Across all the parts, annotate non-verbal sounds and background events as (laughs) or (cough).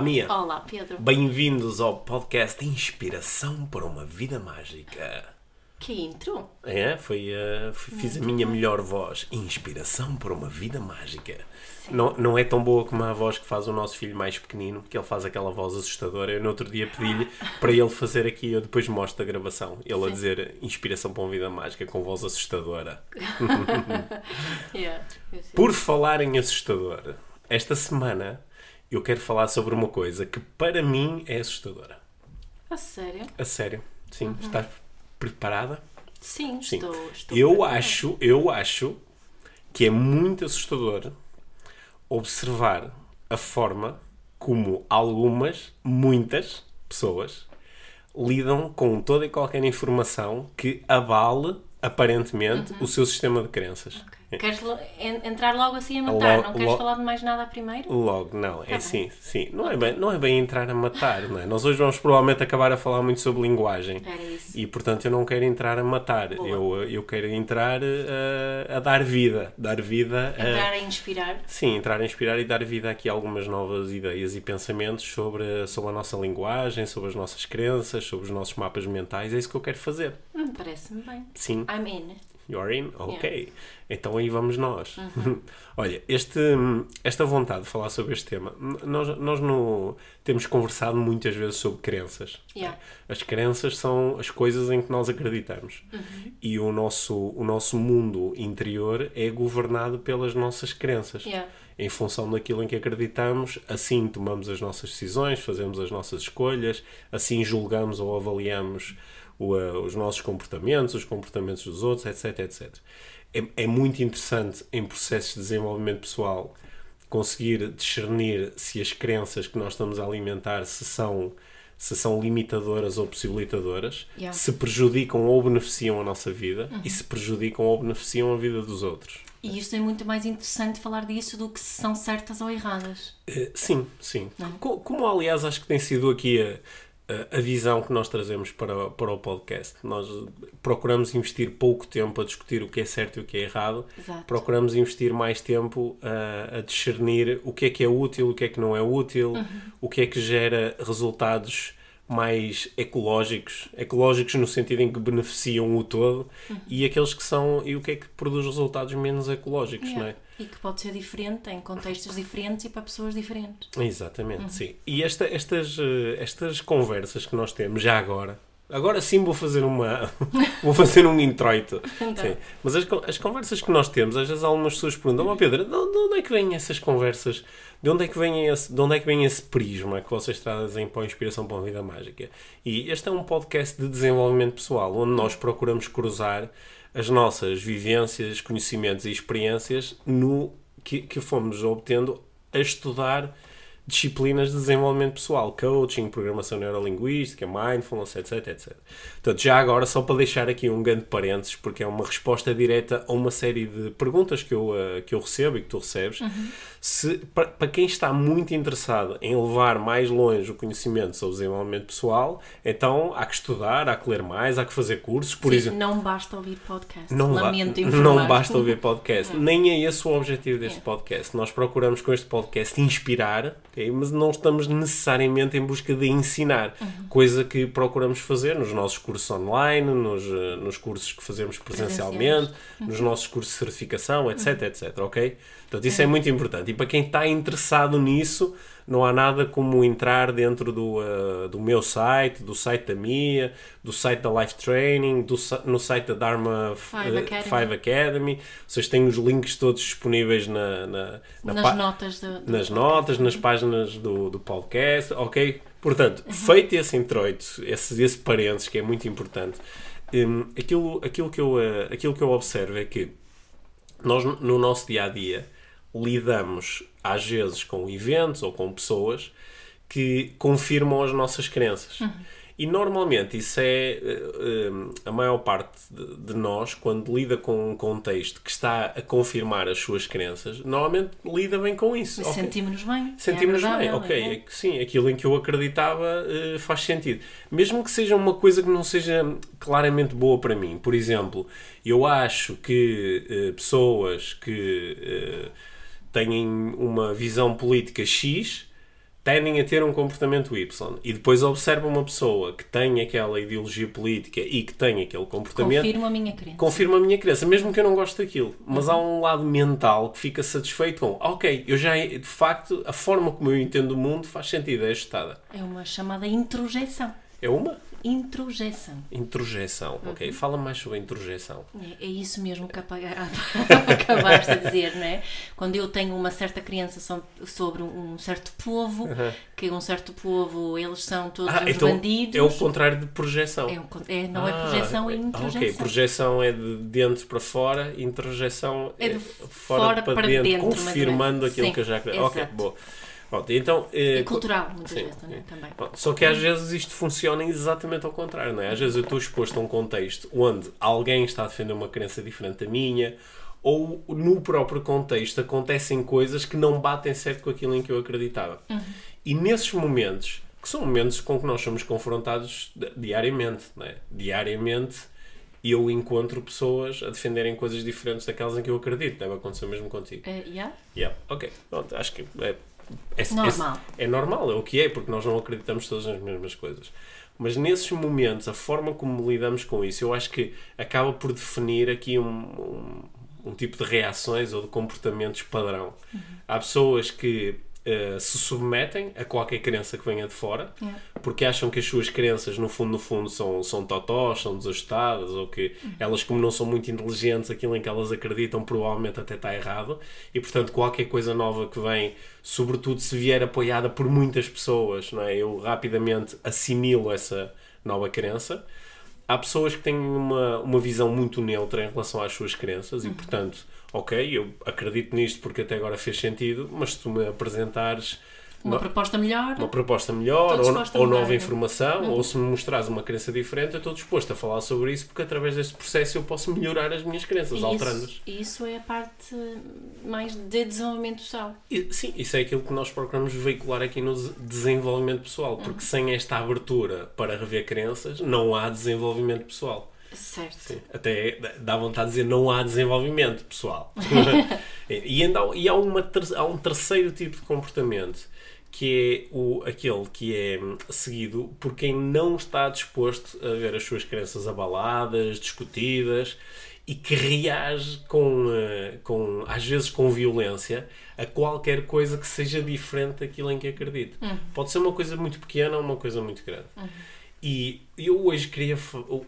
Olá, Mia. Olá, Pedro. Bem-vindos ao podcast Inspiração para uma Vida Mágica. Que intro? É, foi, uh, fiz a minha melhor voz. Inspiração para uma vida mágica. Não, não é tão boa como a voz que faz o nosso filho mais pequenino, que ele faz aquela voz assustadora. Eu no outro dia pedi-lhe (laughs) para ele fazer aqui, eu depois mostro a gravação. Ele a Sim. dizer Inspiração para uma vida mágica com voz assustadora. (laughs) Yeah. Por falar em assustador, esta semana eu quero falar sobre uma coisa que para mim é assustadora. A sério? A sério, sim. Estás preparada? Sim, Sim. estou. estou eu preparada. acho, eu acho que é muito assustador observar a forma como algumas, muitas pessoas lidam com toda e qualquer informação que abale aparentemente o seu sistema de crenças. Uhum. Queres lo- entrar logo assim a matar? Logo- não queres falar de mais nada primeiro? Logo, não, é bem. assim, sim. Não é, bem, não é bem entrar a matar, não é? Nós hoje vamos provavelmente acabar a falar muito sobre linguagem. Era isso. E portanto eu não quero entrar a matar. Boa. Eu, eu quero entrar eh, a dar vida. Dar vida a. Entrar a inspirar? Sim, entrar a inspirar e dar vida aqui a algumas novas ideias e pensamentos sobre, sobre a nossa linguagem, sobre as nossas crenças, sobre os nossos mapas mentais. É isso que eu quero fazer. Hum, Parece-me bem. Sim. I'm in. You're in? Ok. Então aí vamos nós. Uhum. (laughs) Olha, este, esta vontade de falar sobre este tema, nós, nós no, temos conversado muitas vezes sobre crenças. Yeah. As crenças são as coisas em que nós acreditamos. Uhum. E o nosso, o nosso mundo interior é governado pelas nossas crenças. Yeah. Em função daquilo em que acreditamos, assim tomamos as nossas decisões, fazemos as nossas escolhas, assim julgamos ou avaliamos o, eh, os nossos comportamentos, os comportamentos dos outros, etc, etc. É, é muito interessante em processos de desenvolvimento pessoal conseguir discernir se as crenças que nós estamos a alimentar se são, se são limitadoras ou possibilitadoras, Yeah. se prejudicam ou beneficiam a nossa vida e se prejudicam ou beneficiam a vida dos outros. E isto é muito mais interessante falar disso do que se são certas ou erradas. Eh, Sim, sim. Não. Co- Como, aliás, acho que tem sido aqui a, a- visão que nós trazemos para, para o podcast. Nós procuramos investir pouco tempo a discutir o que é certo e o que é errado. Exato. Procuramos investir mais tempo a, a discernir o que é que é útil, o que é que não é útil, Uhum. o que é que gera resultados mais ecológicos, ecológicos no sentido em que beneficiam o todo, Uhum. e aqueles que são, e o que é que produz resultados menos ecológicos, não é? E que pode ser diferente em contextos diferentes e para pessoas diferentes. Exatamente, sim. E esta- estas, eh, estas conversas que nós temos já agora, agora sim vou fazer uma (laughs) vou fazer um introito. (laughs) Então. Mas as, as conversas que nós temos, às vezes algumas pessoas perguntam, ó Pedro, de, de onde é que vêm essas conversas? De onde é que vem esse, de onde é que vem esse prisma que vocês trazem para a inspiração para uma vida mágica? E este é um podcast de desenvolvimento pessoal, onde nós procuramos cruzar as nossas vivências, conhecimentos e experiências no que, que fomos obtendo a estudar disciplinas de desenvolvimento pessoal, coaching, programação neurolinguística, mindfulness, etc, etc. Portanto, já agora, só para deixar aqui um grande parênteses, porque é uma resposta direta a uma série de perguntas que eu, eh, que eu recebo e que tu recebes, se, para, para quem está muito interessado em levar mais longe o conhecimento sobre desenvolvimento pessoal, então há que estudar, há que ler mais, há que fazer cursos, por Sim, exemplo. Não basta ouvir podcast. Não, Lamento não informar. basta ouvir podcast. (laughs) Nem é esse o objetivo deste podcast. Nós procuramos com este podcast inspirar, ok? mas não estamos necessariamente em busca de ensinar. Coisa que procuramos fazer nos nossos cursos online, nos, eh, nos cursos que fazemos presencialmente, nos nossos cursos de certificação, etc, etc, ok? Portanto, isso é muito importante. E para quem está interessado nisso, não há nada como entrar dentro do, uh, do meu site, do site da Mia, do site da Life Training, do, no site da Dharma Five uh, Academy. Five Academy. Vocês têm os links todos disponíveis na, na, na Nas notas do, do nas notas, nas páginas do, do podcast, ok? Portanto, feito esse introito, esse, esse parênteses que é muito importante, hum, aquilo, aquilo, que eu, eh, aquilo que eu observo é que nós, no nosso dia a dia, lidamos às vezes com eventos ou com pessoas que confirmam as nossas crenças. E normalmente isso é eh, a maior parte de, nós, quando lida com um contexto que está a confirmar as suas crenças, normalmente lida bem com isso. Ok. Sentimos-nos bem. Sentimos é bem, ok, é é sim, aquilo em que eu acreditava eh, faz sentido. Mesmo que seja uma coisa que não seja claramente boa para mim. Por exemplo, eu acho que eh, pessoas que têm uma visão política X tendem a ter um comportamento Y e depois observa uma pessoa que tem aquela ideologia política e que tem aquele comportamento Confirmo a minha crença. confirma a minha crença, mesmo que eu não goste daquilo. Mas há um lado mental que fica satisfeito com, ok, eu já, de facto, a forma como eu entendo o mundo faz sentido, é ajustada. É uma chamada introjeção. É uma Introjeção. introjeção, ok? Fala mais sobre introjeção. É, é isso mesmo que (laughs) acabaste a dizer, não é? Quando eu tenho uma certa crença so- sobre um certo povo, que um certo povo, eles são todos Ah, então bandidos. é o contrário de projeção. É um é- não é Ah, projeção, é ah, introjeção. Ok, projeção é de dentro para fora, introjeção É é, de fora, fora para, para dentro, dentro, confirmando aquilo Sim, que eu já acredito. Ok, boa. Pronto, então, eh, É cultural, muitas sim, vezes, é? sim. Também. Pronto, Só que às vezes isto funciona exatamente ao contrário, não é? Às vezes eu estou exposto a um contexto onde alguém está a defender uma crença diferente da minha, ou no próprio contexto acontecem coisas que não batem certo com aquilo em que eu acreditava. E nesses momentos, que são momentos com que nós somos confrontados di- diariamente, não é? Diariamente eu encontro pessoas a defenderem coisas diferentes daquelas em que eu acredito. Deve acontecer mesmo contigo. É, yeah? Yeah, ok. Pronto, acho que é, é, Normal. É, é normal, é o que é, porque nós não acreditamos todas nas mesmas coisas. Mas nesses momentos, a forma como lidamos com isso, eu acho que acaba por definir aqui um, um, um tipo de reações ou de comportamentos padrão. Há pessoas que eh, se submetem a qualquer crença que venha de fora, Yeah. porque acham que as suas crenças, no fundo, no fundo, são, são totós, são desajustadas, ou que elas, como não são muito inteligentes, aquilo em que elas acreditam provavelmente até está errado, e portanto qualquer coisa nova que vem, sobretudo se vier apoiada por muitas pessoas, não é? eu rapidamente assimilo essa nova crença. Há pessoas que têm uma, uma visão muito neutra em relação às suas crenças e, portanto, ok, eu acredito nisto porque até agora fez sentido, mas se tu me apresentares Uma no- proposta melhor. uma proposta melhor ou, ou nova né? informação, ou se me mostrares uma crença diferente, eu estou disposto a falar sobre isso porque através deste processo eu posso melhorar as minhas crenças, alterando-as. isso, é a parte mais de desenvolvimento social. E, Sim, isso é aquilo que nós procuramos veicular aqui no des- desenvolvimento pessoal, Uhum. porque sem esta abertura para rever crenças, não há desenvolvimento pessoal. Certo. Sim, até dá vontade de dizer não há desenvolvimento pessoal. (laughs) e ainda há, e há, uma, há um terceiro tipo de comportamento que é o, aquele que é hum, seguido por quem não está disposto a ver as suas crenças abaladas, discutidas e que reage com, eh, com às vezes com violência a qualquer coisa que seja diferente daquilo em que acredita. Pode ser uma coisa muito pequena ou uma coisa muito grande. E eu hoje queria.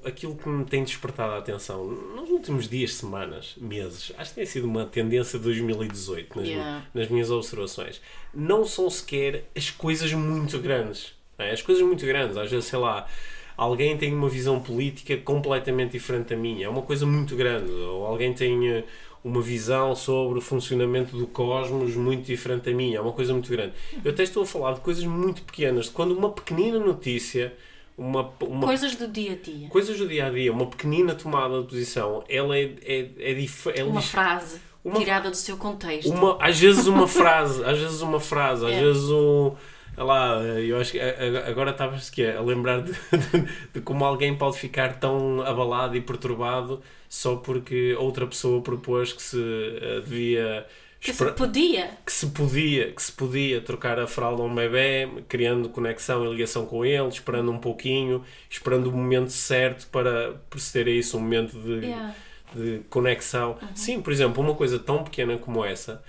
Aquilo que me tem despertado a atenção nos últimos dias, semanas, meses, acho que tem sido uma tendência de 2018 nas, Yeah. nas minhas observações. Não são sequer as coisas muito grandes. é? As coisas muito grandes, às vezes, sei lá, alguém tem uma visão política completamente diferente da minha, é uma coisa muito grande. Ou alguém tem eh, uma visão sobre o funcionamento do cosmos muito diferente da minha, é uma coisa muito grande. Eu até estou a falar de coisas muito pequenas, de quando uma pequenina notícia. Uma, uma Coisas do dia a dia. coisas do dia a dia, uma pequenina tomada de posição, ela é, é, é, dif é Uma frase Uma- tirada do seu contexto. uma- às vezes uma frase, às vezes uma frase, às É. vezes um. lá, eu acho que agora estavas a lembrar de, de- de como alguém pode ficar tão abalado e perturbado só porque outra pessoa propôs que se eh, devia que se podia. que se podia que se podia trocar a fralda a um bebê, criando conexão e ligação com ele, esperando um pouquinho, esperando o momento certo para proceder a isso, um momento de, Yeah. de conexão. Uhum. Sim, por exemplo, uma coisa tão pequena como essa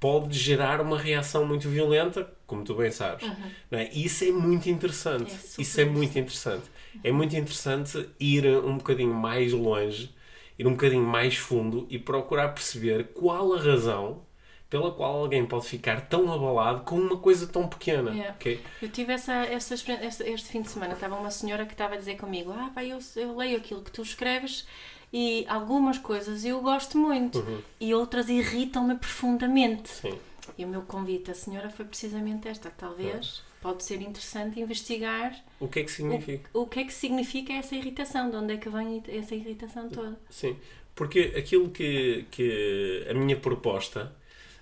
pode gerar uma reação muito violenta, como tu bem sabes. Não é? E isso é muito interessante. Uhum. É isso é muito interessante. É muito interessante ir um bocadinho mais longe, ir um bocadinho mais fundo e procurar perceber qual a razão pela qual alguém pode ficar tão abalado com uma coisa tão pequena. Yeah. ok? Eu tive essa, essa experiência este, este fim de semana. Estava uma senhora que estava a dizer comigo: Ah, pá, eu, eu leio aquilo que tu escreves e algumas coisas eu gosto muito e outras irritam-me profundamente. Sim. E o meu convite à senhora foi precisamente esta: talvez pode ser interessante investigar O que é que significa? o, o que é que significa essa irritação, de onde é que vem essa irritação toda. Sim, porque aquilo que, que a minha proposta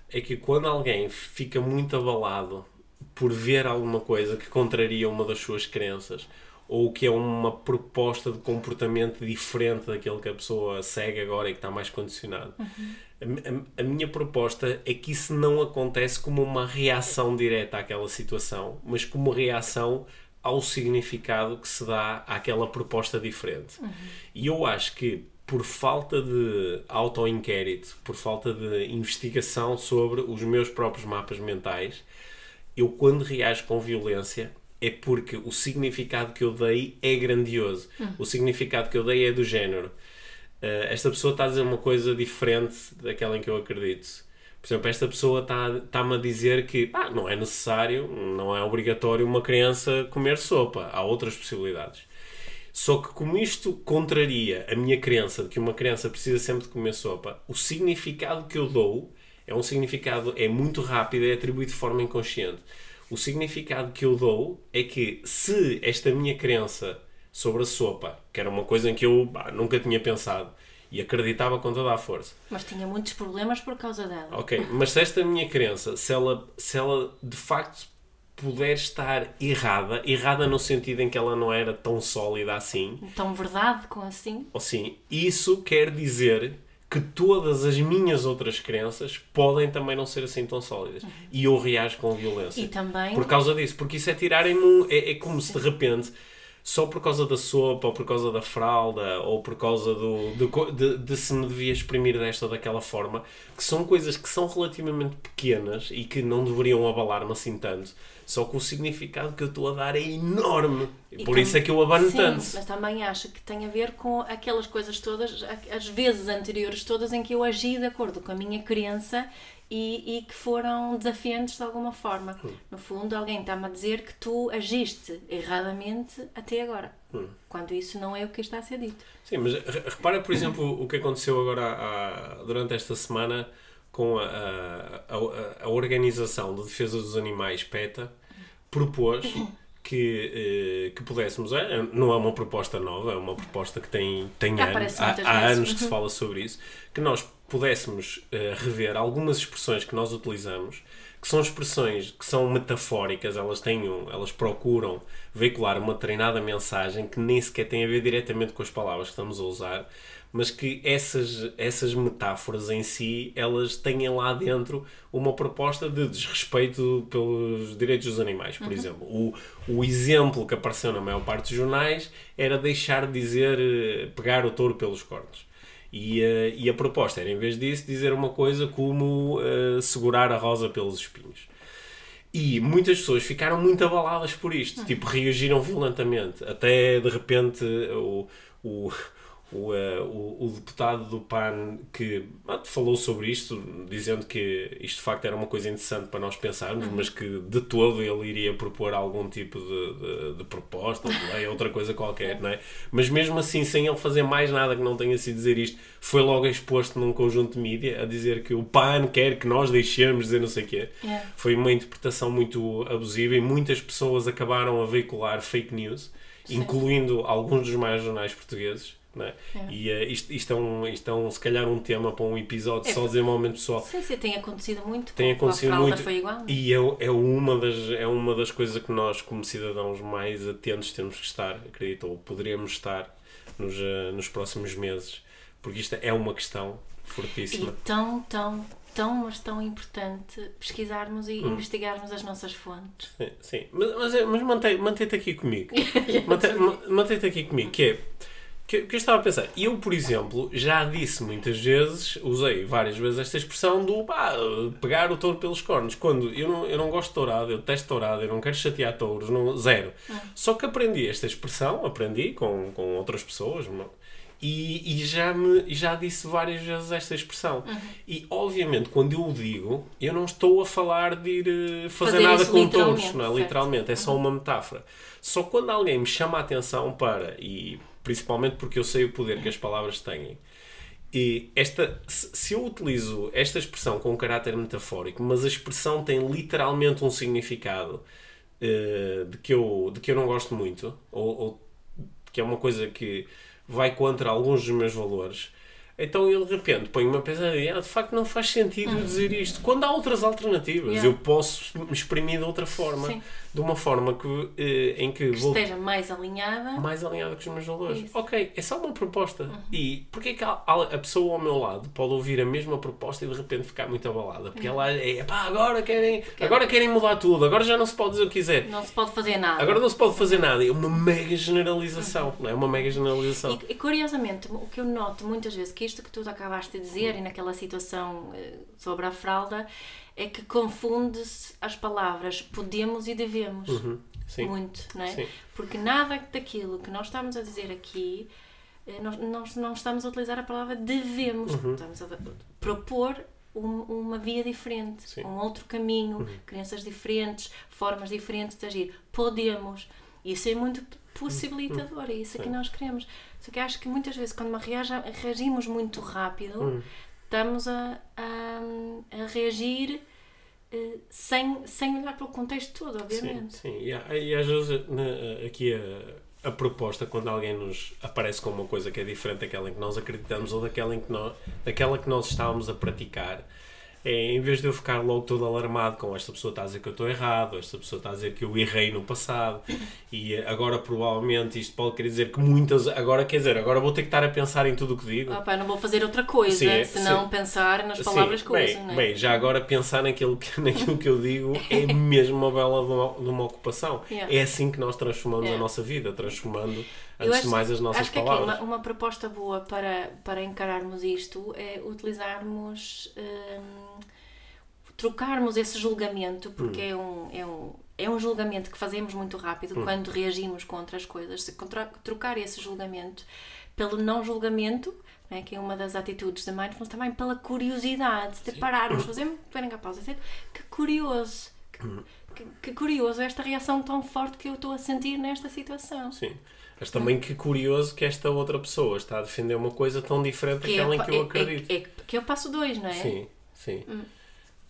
é que quando alguém fica muito abalado por ver alguma coisa que contraria uma das suas crenças ou que é uma proposta de comportamento diferente daquele que a pessoa segue agora e que está mais condicionado. Uhum. A, a, a, minha proposta é que isso não acontece como uma reação direta àquela situação, mas como reação ao significado que se dá àquela proposta diferente. Uhum. E eu acho que por falta de auto-inquérito, por falta de investigação sobre os meus próprios mapas mentais, eu quando reajo com violência é porque o significado que eu dei é grandioso. Hum. O significado que eu dei é do género. Uh, esta pessoa está a dizer uma coisa diferente daquela em que eu acredito. Por exemplo, esta pessoa está-me está a dizer que ah, não é necessário, não é obrigatório uma criança comer sopa. Há outras possibilidades. Só que como isto contraria a minha crença de que uma criança precisa sempre de comer sopa, o significado que eu dou é um significado, é muito rápido, é atribuído de forma inconsciente. O significado que eu dou é que se esta minha crença sobre a sopa, que era uma coisa em que eu bah, nunca tinha pensado e acreditava com toda a força. Mas tinha muitos problemas por causa dela. Ok, mas se esta minha crença, se ela, se ela de facto puder estar errada, errada no sentido em que ela não era tão sólida assim. Tão verdade com assim. Ou sim, isso quer dizer que todas as minhas outras crenças podem também não ser assim tão sólidas. Uhum. E eu reajo com violência. E também... Por causa disso. Porque isso é tirarem-me... É, é como se de repente só por causa da sopa, ou por causa da fralda, ou por causa do, de, de, de, se me devia exprimir desta ou daquela forma, que são coisas que são relativamente pequenas e que não deveriam abalar-me assim tanto. Só que o significado que eu estou a dar é enorme. E por isso é que eu abano sim, tanto. Mas também acho que tem a ver com aquelas coisas todas, as vezes anteriores todas em que eu agi de acordo com a minha crença e, e, que foram desafiantes de alguma forma. Hum. No fundo, alguém está-me a dizer que tu agiste erradamente até agora, hum. quando isso não é o que está a ser dito. Sim, mas repara, por exemplo, o que aconteceu agora a, durante esta semana com a, a, Organização de Defesa dos Animais, PETA, propôs (coughs) que, eh, que pudéssemos. É, não é uma proposta nova, é uma proposta que tem, tem anos, há, há anos que se fala sobre isso, que nós pudéssemos uh, rever algumas expressões que nós utilizamos, que são expressões que são metafóricas, elas têm um, elas procuram veicular uma treinada mensagem que nem sequer tem a ver diretamente com as palavras que estamos a usar, mas que essas, essas metáforas em si, elas têm lá dentro uma proposta de desrespeito pelos direitos dos animais, por uhum. exemplo. O, o exemplo que apareceu na maior parte dos jornais era deixar de dizer eh, pegar o touro pelos cornos. E, uh, e a proposta era, em vez disso, dizer uma coisa como uh, segurar a rosa pelos espinhos. E muitas pessoas ficaram muito abaladas por isto, tipo, reagiram violentamente. Até de repente o, o, o, uh, o, o, deputado do PAN que falou sobre isto, dizendo que isto de facto era uma coisa interessante para nós pensarmos, uhum. mas que de todo ele iria propor algum tipo de, de, de proposta, de lei, outra coisa qualquer, não é? Mas mesmo assim, sem ele fazer mais nada que não tenha sido dizer isto, foi logo exposto num conjunto de mídia a dizer que o PAN quer que nós deixemos dizer não sei o quê. Yeah. Foi uma interpretação muito abusiva e muitas pessoas acabaram a veicular fake news, Sim. incluindo alguns dos maiores jornais portugueses é? É. E uh, isto, isto, é um, isto é um, se calhar um tema para um episódio é, só desenvolvimento pessoal. Sim, sim, tem acontecido muito. Tem acontecido muito. Foi igual. E é, é, uma das, é uma das coisas que nós, como cidadãos mais atentos, temos que estar, acredito, ou poderíamos estar nos, uh, nos próximos meses, porque isto é uma questão fortíssima. E tão, tão, tão, mas tão importante pesquisarmos e hum. investigarmos as nossas fontes. Sim, sim. mas, mas, é, mas mantém-te mantém aqui comigo. (laughs) mantém-te mantém aqui comigo, que é que, que eu estava a pensar, eu, por exemplo, já disse muitas vezes, usei várias vezes esta expressão do pá, pegar o touro pelos cornos. Quando eu não, eu não gosto de tourado, eu testo tourado, eu não quero chatear touros, não, zero. Ah. Só que aprendi esta expressão, aprendi com, com outras pessoas, e, e, já, me, já disse várias vezes esta expressão. Uhum. E, obviamente, quando eu o digo, eu não estou a falar de ir eh, fazer, fazer nada com touros, não é? literalmente, é só uhum. uma metáfora. Só quando alguém me chama a atenção para, e principalmente porque eu sei o poder que as palavras têm. E esta, se eu utilizo esta expressão com um caráter metafórico, mas a expressão tem literalmente um significado, uh, de, que eu, de que eu não gosto muito, ou, ou que é uma coisa que vai contra alguns dos meus valores, então eu de repente ponho-me a pensar, ah, de facto não faz sentido uhum. dizer isto. Quando há outras alternativas, yeah. eu posso me exprimir de outra forma. Sim. De uma forma que, eh, em que, que vou, esteja mais alinhada. Mais alinhada com os meus valores. Isso. Ok, é só uma proposta. Uhum. E porquê que a, a, pessoa ao meu lado pode ouvir a mesma proposta e de repente ficar muito abalada? Porque uhum. ela é, pá, agora querem, agora querem mudar tudo, agora já não se pode dizer o que quiser. Não se pode fazer nada. Agora não se pode fazer nada. É uma mega generalização. Uhum. Não é uma mega generalização. E, e curiosamente, o que eu noto muitas vezes que isto que tu acabaste de dizer e naquela situação eh, sobre a fralda é que confunde-se as palavras podemos e devemos. Uhum. Muito, não é? Sim. Porque nada daquilo que nós estamos a dizer aqui, eh, nós, nós não estamos a utilizar a palavra devemos. Uhum. Estamos a propor um, uma via diferente, Sim. um outro caminho, uhum. crenças diferentes, formas diferentes de agir. Podemos. Isso é muito possibilitador, é isso que nós queremos. Só que acho que muitas vezes, quando reagimos muito rápido, uhum. Estamos a, a, a reagir uh, sem, sem olhar para o contexto todo, obviamente. Sim, sim. E, e às vezes na, aqui a, a proposta, quando alguém nos aparece com uma coisa que é diferente daquela em que nós acreditamos ou daquela, em que nós, daquela que nós estávamos a praticar é, em vez de eu ficar logo todo alarmado com esta pessoa está a dizer que eu estou errado, esta pessoa está a dizer que eu errei no passado e agora provavelmente isto pode querer dizer que muitas, agora quer dizer, agora vou ter que estar a pensar em tudo o que digo. Ah, pá, não vou fazer outra coisa, sim, senão sim. pensar nas palavras sim, coisas. Bem, é? bem, já agora pensar naquilo que, (laughs) naquilo que eu digo é mesmo uma bela de uma, de uma ocupação. (laughs) Yeah. É assim que nós transformamos yeah. a nossa vida, transformando antes acho, de mais as nossas acho palavras. Que aqui uma, uma proposta boa para, para encararmos isto é utilizarmos. Hum, trocarmos esse julgamento, porque hum. é, um, é, um, é um julgamento que fazemos muito rápido hum. quando reagimos contra as coisas, se trocar esse julgamento pelo não julgamento, né, que é uma das atitudes da mindfulness, também pela curiosidade de pararmos, fazermos, terem a pausa, dizer que curioso, que, hum. que, que, curioso esta reação tão forte que eu estou a sentir nesta situação. Sim. Mas também que curioso que esta outra pessoa está a defender uma coisa tão diferente daquela em que eu é, acredito. É, é, que eu passo dois, não é? Sim, sim. Hum.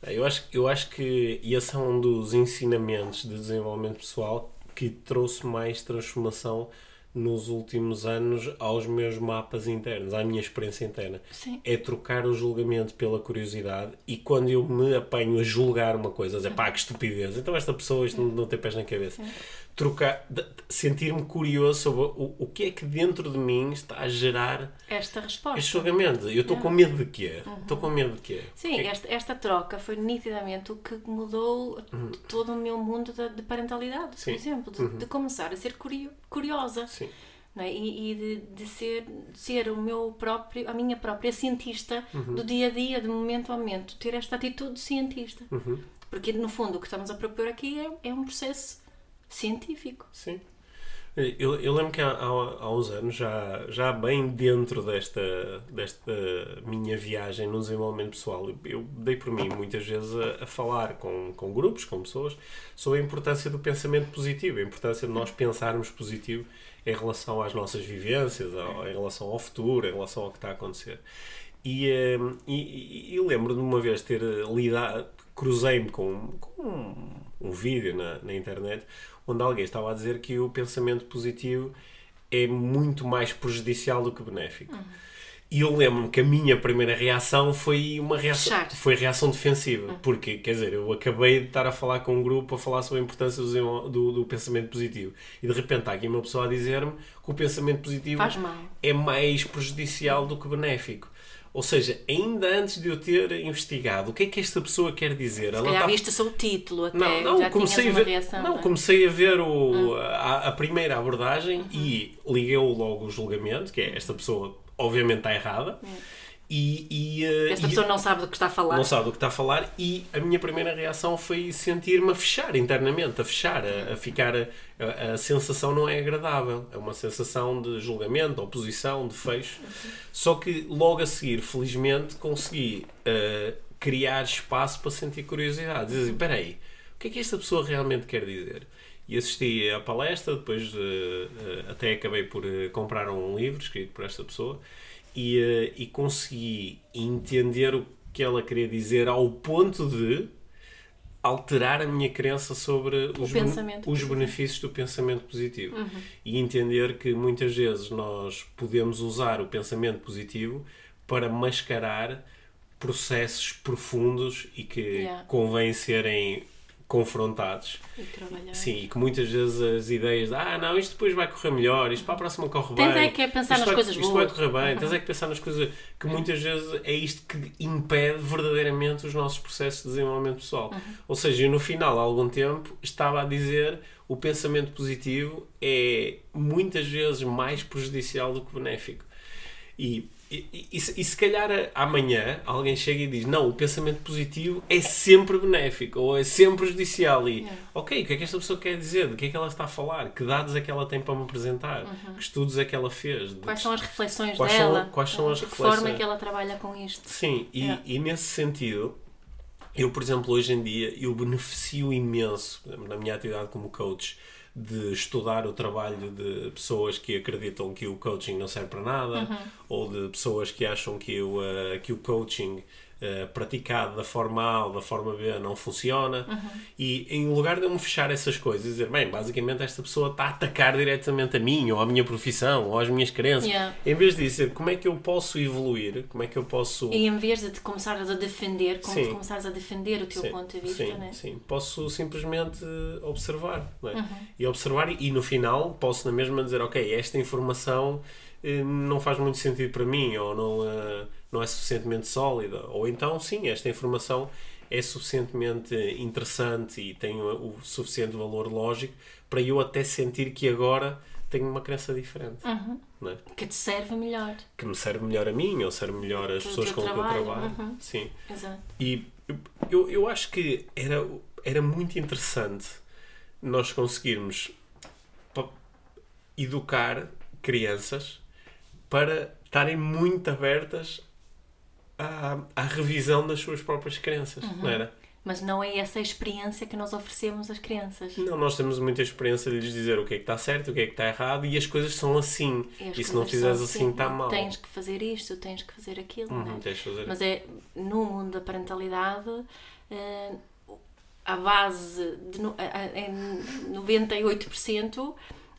Eu acho, eu acho que esse é um dos ensinamentos de desenvolvimento pessoal que trouxe mais transformação nos últimos anos aos meus mapas internos, à minha experiência interna. Sim. É trocar o julgamento pela curiosidade e quando eu me apanho a julgar uma coisa, a dizer pá, que estupidez, então esta pessoa isto não, não tem pés na cabeça. Sim. Trocar, sentir-me curioso sobre o, o que é que dentro de mim está a gerar esta resposta. Este julgamento. Eu estou com medo de quê? Uhum. Estou com medo de quê? Sim, é esta, esta troca foi nitidamente o que mudou uhum. todo o meu mundo de, de parentalidade, Sim. por exemplo, de, uhum. de, começar a ser curio, curiosa. Sim é? e, e de, de, ser, de ser o meu próprio, a minha própria cientista uhum. do dia a dia, de momento a momento, ter esta atitude de cientista. Uhum. Porque no fundo o que estamos a propor aqui é, é um processo científico. Sim. Eu, eu lembro que há, há, há, uns anos, já, já bem dentro desta, desta minha viagem no desenvolvimento pessoal, eu dei por mim muitas vezes a, a, falar com, com grupos, com pessoas, sobre a importância do pensamento positivo, a importância de nós pensarmos positivo em relação às nossas vivências, em relação ao futuro, em relação ao que está a acontecer. E, eh, e, e lembro de uma vez ter lidado, cruzei-me com, com um, um, vídeo na, na internet onde alguém estava a dizer que o pensamento positivo é muito mais prejudicial do que benéfico. Uhum. E eu lembro-me que a minha primeira reação foi uma reação, foi reação defensiva. Uhum. Porque, quer dizer, eu acabei de estar a falar com um grupo a falar sobre a importância do, do, do pensamento positivo. E de repente está aqui uma pessoa a dizer-me que o pensamento positivo é mais prejudicial do que benéfico. Ou seja, ainda antes de eu ter investigado o que é que esta pessoa quer dizer. Se ela calhar tá... viste só o título até, não, não, já comecei a ver, reação, não, não é? comecei a ver o, hum. a, a, primeira abordagem uhum. e liguei logo o julgamento, que é esta pessoa obviamente está errada. Hum. E, e, uh, Esta pessoa e, não sabe do que está a falar. Não sabe do que está a falar e a minha primeira reação foi sentir-me a fechar internamente, a fechar, a, a ficar. A, a, sensação não é agradável, é uma sensação de julgamento, oposição, de fecho. Uhum. Só que logo a seguir, felizmente, consegui uh, criar espaço para sentir curiosidade. Dizer assim: espera aí, o que é que esta pessoa realmente quer dizer? E assisti à palestra, depois uh, até acabei por comprar um livro escrito por esta pessoa e, uh, e consegui entender o que ela queria dizer ao ponto de alterar a minha crença sobre os, os benefícios do pensamento positivo Uhum. e entender que muitas vezes nós podemos usar o pensamento positivo para mascarar processos profundos e que Yeah. convém serem confrontados. E trabalhar. Sim, e que muitas vezes as ideias de ah, não, isto depois vai correr melhor, isto para a próxima corre Tens bem. é que pensar isto nas vai, coisas Isto boas. vai correr bem, tens é que pensar nas coisas que muitas vezes é isto que impede verdadeiramente os nossos processos de desenvolvimento pessoal. Ou seja, eu no final, há algum tempo, estava a dizer o pensamento positivo é muitas vezes mais prejudicial do que benéfico. E, e, e, se- e se calhar amanhã alguém chega e diz não, o pensamento positivo é sempre benéfico ou é sempre prejudicial e Yeah. ok, o que é que esta pessoa quer dizer? De que é que ela está a falar? Que dados é que ela tem para me apresentar? Que estudos é que ela fez? Uhum. Quais são as reflexões Quais são- dela? quais são as De que forma reflexões? é que ela trabalha com isto? Sim, e, Yeah. e nesse sentido, eu, por exemplo, hoje em dia, eu beneficio imenso na minha atividade como coach de estudar o trabalho de pessoas que acreditam que o coaching não serve para nada Uhum. ou de pessoas que acham que o, eh, que o coaching eh, praticado da forma A ou da forma B não funciona Uhum. e em lugar de eu me fechar essas coisas e dizer, bem, basicamente esta pessoa está a atacar diretamente a mim ou à minha profissão ou às minhas crenças Yeah. em vez de dizer como é que eu posso evoluir como é que eu posso E em vez de te começares a defender, como Sim. tu começares a defender o teu Sim, ponto de vista, sim, né? sim. Posso simplesmente observar. é? Uhum. E observar, e, no final posso na mesma dizer: Ok, esta informação não faz muito sentido para mim, ou não, eh, não é suficientemente sólida. Ou então, sim, esta informação é suficientemente interessante e tem o, o suficiente valor lógico para eu até sentir que agora tenho uma crença diferente. Uhum. é? Que te serve melhor. Que me serve melhor a mim, ou serve melhor às pessoas com que eu trabalho, uhum. Sim. Exato. E eu, eu acho que era, era muito interessante nós conseguirmos educar crianças para estarem muito abertas à, à revisão das suas próprias crenças, não era? Mas não é essa a experiência que nós oferecemos às crianças. Não, nós temos muita experiência de lhes dizer o que é que está certo, o que é que está errado e as coisas são assim. E E se não fizeres são assim, está mal. Tens que fazer isto, tens que fazer aquilo. Uhum, não é? tens fazer. Mas é no mundo da parentalidade eh, a base de no- a- a- em 98%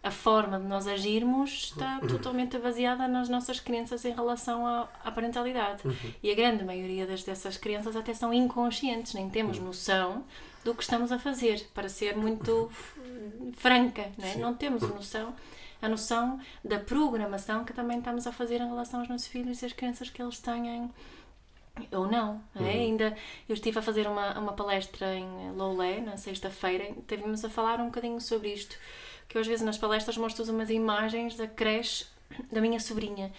a forma de nós agirmos está totalmente baseada nas nossas crenças em relação à, à parentalidade. E a grande maioria das, dessas crenças até são inconscientes, nem temos noção do que estamos a fazer, para ser muito franca, não, é? não temos noção a noção da programação que também estamos a fazer em relação aos nossos filhos e as crenças que eles têm ou não. é? Ainda eu estive a fazer uma, uma palestra em Loulé na sexta-feira, e tivemos a falar um bocadinho sobre isto, que eu às vezes nas palestras mostro umas imagens da creche da minha sobrinha,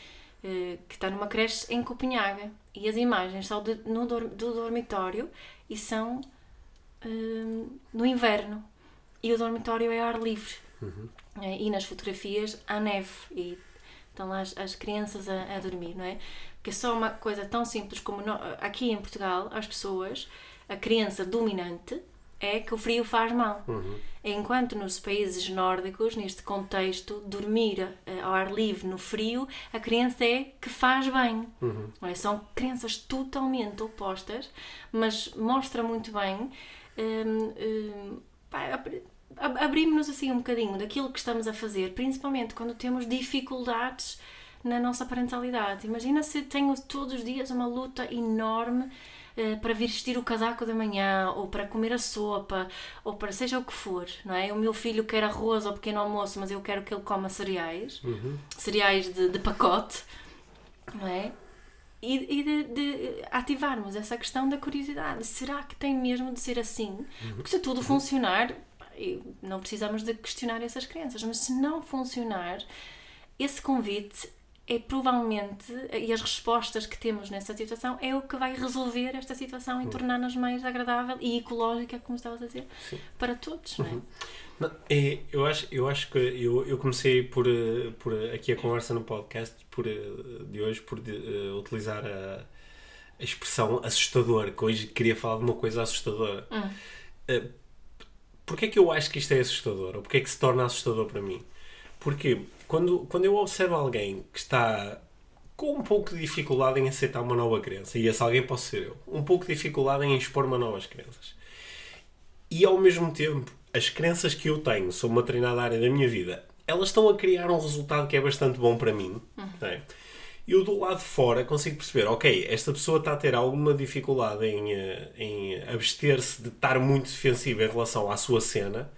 eh, que está numa creche em Copenhaga, e as imagens são de- no do dormitório e são eh, no inverno, e o dormitório é ar livre. Eh, E nas fotografias há neve e estão lá as, as crianças a, a dormir, não é? Porque é só uma coisa tão simples como no- aqui em Portugal, as pessoas, a criança dominante é que o frio faz mal. Enquanto nos países nórdicos, neste contexto, dormir eh, ao ar livre no frio, a criança é que faz bem. Não é? São crenças totalmente opostas, mas mostra muito bem. hum, hum, pá, ab- ab- Abrimos-nos assim um bocadinho daquilo que estamos a fazer, principalmente quando temos dificuldades na nossa parentalidade. Imagina se tenho todos os dias uma luta enorme eh, para vestir o casaco da manhã, ou para comer a sopa, ou para seja o que for, não é? O meu filho quer arroz ao pequeno almoço, mas eu quero que ele coma cereais, cereais de, de pacote, não é? E, e de, de ativarmos essa questão da curiosidade. Será que tem mesmo de ser assim? Porque se tudo funcionar, não precisamos de questionar essas crenças, mas se não funcionar, esse convite é provavelmente, e as respostas que temos nessa situação, é o que vai resolver esta situação e tornar-nos mais agradável e ecológica, como estavas a dizer, para todos, não é? Não, é, eu, acho, eu acho que eu, eu comecei por, eh, por eh, aqui a conversa no podcast por, eh, de hoje por de, eh, utilizar a, a expressão assustador, que hoje queria falar de uma coisa assustadora. Eh, Porquê é que eu acho que isto é assustador? Ou porquê é que se torna assustador para mim? Porque quando, quando eu observo alguém que está com um pouco de dificuldade em aceitar uma nova crença, e esse alguém pode ser eu, um pouco de dificuldade em expor uma novas crenças, e ao mesmo tempo as crenças que eu tenho sobre uma determinada área da minha vida, elas estão a criar um resultado que é bastante bom para mim. Não é? Eu do lado de fora consigo perceber, ok, esta pessoa está a ter alguma dificuldade em, eh, em abster-se de estar muito defensiva em relação à sua cena,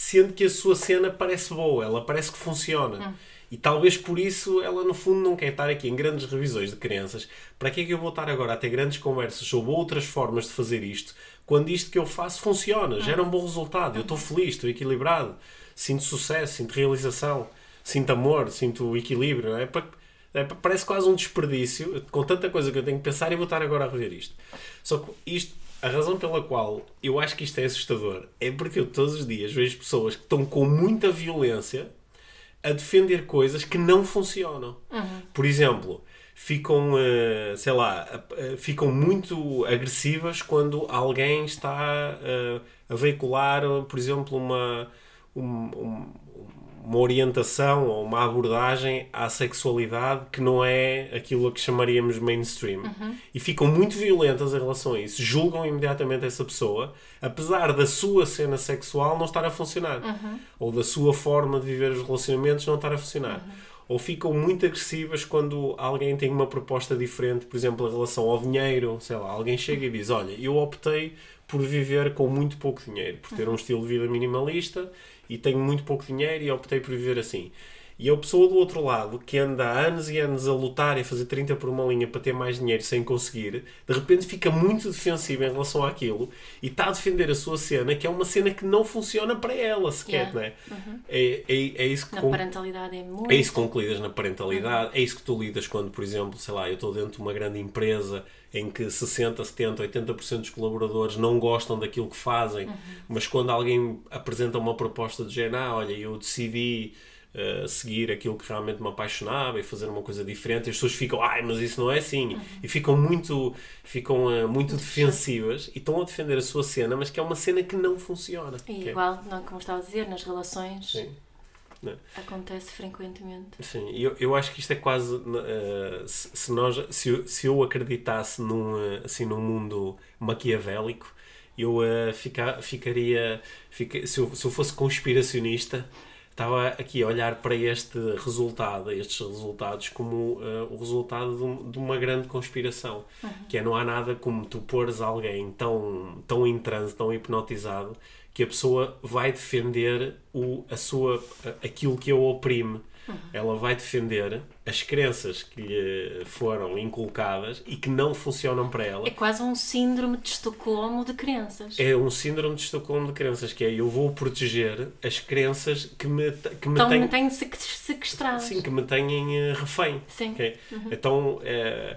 sendo que a sua cena parece boa, ela parece que funciona. E talvez por isso ela, no fundo, não quer estar aqui em grandes revisões de crenças. Para que é que eu vou estar agora a ter grandes conversas sobre outras formas de fazer isto, quando isto que eu faço funciona, gera um bom resultado, eu estou feliz, estou equilibrado, sinto sucesso, sinto realização, sinto amor, sinto equilíbrio. É é parece quase um desperdício, com tanta coisa que eu tenho que pensar e vou estar agora a rever isto. Só que isto, a razão pela qual eu acho que isto é assustador é porque eu todos os dias vejo pessoas que estão com muita violência a defender coisas que não funcionam. Por exemplo, ficam, eh, sei lá, eh, ficam muito agressivas quando alguém está eh, a veicular, por exemplo, uma, um- um- uma orientação ou uma abordagem à sexualidade que não é aquilo que chamaríamos mainstream. E ficam muito violentas em relação a isso. Julgam imediatamente essa pessoa, apesar da sua cena sexual não estar a funcionar. Ou da sua forma de viver os relacionamentos não estar a funcionar. Ou ficam muito agressivas quando alguém tem uma proposta diferente, por exemplo, em relação ao dinheiro. Sei lá, alguém chega e diz: Olha, eu optei por viver com muito pouco dinheiro, por ter um estilo de vida minimalista e tenho muito pouco dinheiro e optei por viver assim. E a pessoa do outro lado, que anda há anos e anos a lutar e a fazer 30 por uma linha para ter mais dinheiro sem conseguir, de repente fica muito defensiva em relação àquilo e está a defender a sua cena, que é uma cena que não funciona para ela sequer, Yeah. não é? É, é, é isso que Na com- parentalidade é muito. é isso que concluídas na parentalidade, é isso que tu lidas quando, por exemplo, sei lá, eu estou dentro de uma grande empresa em que 60, 70, 80% dos colaboradores não gostam daquilo que fazem, mas quando alguém apresenta uma proposta de género, ah, olha, eu decidi eh, seguir aquilo que realmente me apaixonava e fazer uma coisa diferente, as pessoas ficam, ai, mas isso não é assim, e ficam muito, ficam eh, muito defensivas e estão a defender a sua cena, mas que é uma cena que não funciona. E é- igual, não, como estava a dizer, nas relações Sim. Né? acontece frequentemente. Sim, eu, eu acho que isto é quase. eh, se, se nós, se, eu, se eu acreditasse num, eh, assim, num mundo maquiavélico, eu eh, fica, ficaria. Fica, se, eu, se eu fosse conspiracionista, estava aqui a olhar para este resultado, estes resultados, como eh, o resultado de, um- de uma grande conspiração. Que é não há nada como tu pôres alguém tão, tão em transe, tão hipnotizado, que a pessoa vai defender o, a sua, aquilo que a oprime. Ela vai defender as crenças que lhe foram inculcadas e que não funcionam para ela. É quase um síndrome de Estocolmo de crenças. É um síndrome de Estocolmo de crenças, que é eu vou proteger as crenças que me, que me Então têm, mantém-se seque- sequestradas. sim, que me têm eh, refém. Sim. ok? Então, eh,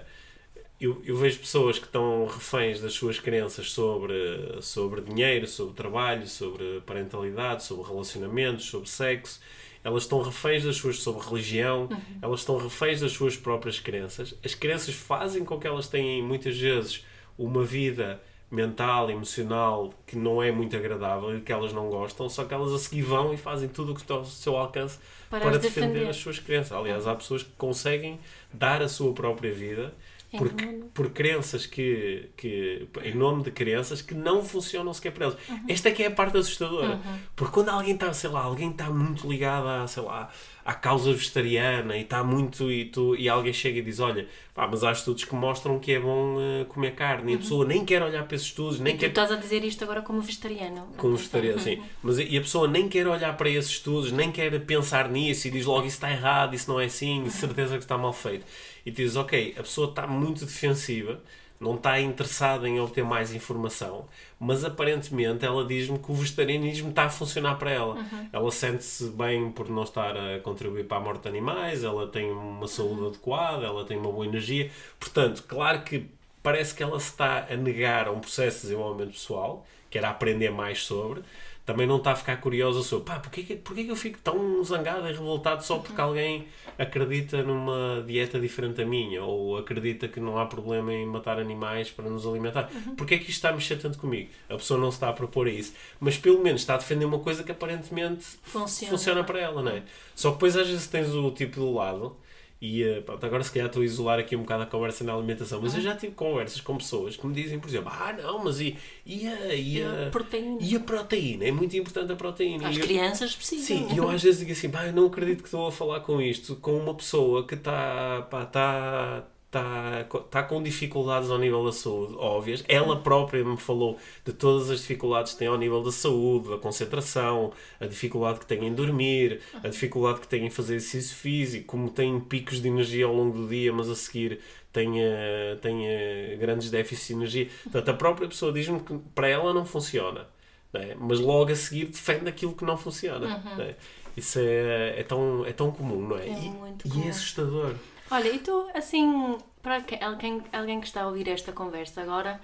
eu, eu vejo pessoas que estão reféns das suas crenças sobre, sobre dinheiro, sobre trabalho, sobre parentalidade, sobre relacionamentos, sobre sexo. Elas estão reféns das suas sobre religião, elas estão reféns das suas próprias crenças. As crenças fazem com que elas tenham muitas vezes uma vida mental, emocional que não é muito agradável e que elas não gostam, só que elas a seguir vão e fazem tudo o que está ao seu alcance Para para, defender defender. as suas crenças. Aliás, há pessoas que conseguem dar a sua própria vida por, por crenças que, que, em nome de crenças que não funcionam sequer para elas. Esta é que é a parte assustadora. Porque quando alguém está, sei lá, alguém está muito ligado a, sei lá, à causa vegetariana e está muito e, tu, e alguém chega e diz, olha, pá, mas há estudos que mostram que é bom eh, comer carne e a pessoa nem quer olhar para esses estudos, nem Tu quer estás a dizer isto agora como vegetariano. como vegetariano, sim. Mas e a pessoa nem quer olhar para esses estudos, nem quer pensar nisso e diz logo isso está errado, isso não é assim, de certeza que está mal feito. E dizes, ok, a pessoa está muito defensiva, não está interessada em obter mais informação, mas aparentemente ela diz-me que o vegetarianismo está a funcionar para ela. Ela sente-se bem por não estar a contribuir para a morte de animais, ela tem uma saúde adequada, ela tem uma boa energia. Portanto, claro que parece que ela se está a negar a um processo de desenvolvimento pessoal, que era aprender mais sobre, também não está a ficar curiosa sobre pá, porquê, porquê que eu fico tão zangado e revoltado só porque alguém acredita numa dieta diferente da minha ou acredita que não há problema em matar animais para nos alimentar. Porquê é que isto está a mexer tanto comigo? A pessoa não se está a propor a isso, mas pelo menos está a defender uma coisa que aparentemente Funciona. funciona para ela, não é? Só que depois às vezes tens o tipo do lado E eh, pronto, agora se calhar estou a isolar aqui um bocado a conversa na alimentação, mas eu Uhum. já tive conversas com pessoas que me dizem, por exemplo, ah não, mas e, e, a, e, E a, a proteína. e a proteína? É muito importante a proteína. As eu- crianças precisam. Sim, e eu às vezes digo assim, pá, eu não acredito que estou a falar com isto, com uma pessoa que está está está tá com dificuldades ao nível da saúde, óbvias. Ela própria me falou de todas as dificuldades que tem ao nível da saúde, da concentração, a dificuldade que tem em dormir, a dificuldade que tem em fazer exercício físico, como tem picos de energia ao longo do dia, mas a seguir tem, eh, tem eh, grandes déficits de energia. Portanto, a própria pessoa diz-me que para ela não funciona é? mas logo a seguir defende aquilo que não funciona. não é? Isso é, é, tão, é tão comum, não é? É e, muito e é assustador. Olha, e tu, assim, para alguém, alguém que está a ouvir esta conversa agora,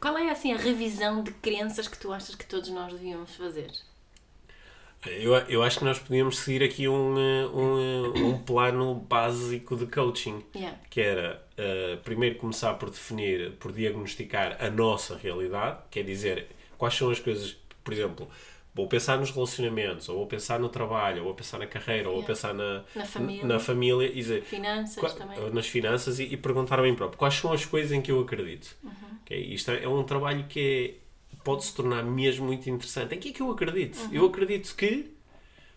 qual é, assim, a revisão de crenças que tu achas que todos nós devíamos fazer? Eu, eu acho que nós podíamos seguir aqui um, eh, um, eh, um plano básico de coaching. Yeah. Que era eh, primeiro começar por definir, por diagnosticar a nossa realidade, quer dizer, quais são as coisas, por exemplo, vou pensar nos relacionamentos, ou vou pensar no trabalho, ou vou pensar na carreira, ou vou pensar na, Na família. na família e dizer, Finanças nas finanças e, e perguntar a mim próprio quais são as coisas em que eu acredito. Uhum. Ok? Isto é, é um trabalho que é- pode se tornar mesmo muito interessante. Em que é que eu acredito? Uhum. Eu acredito que.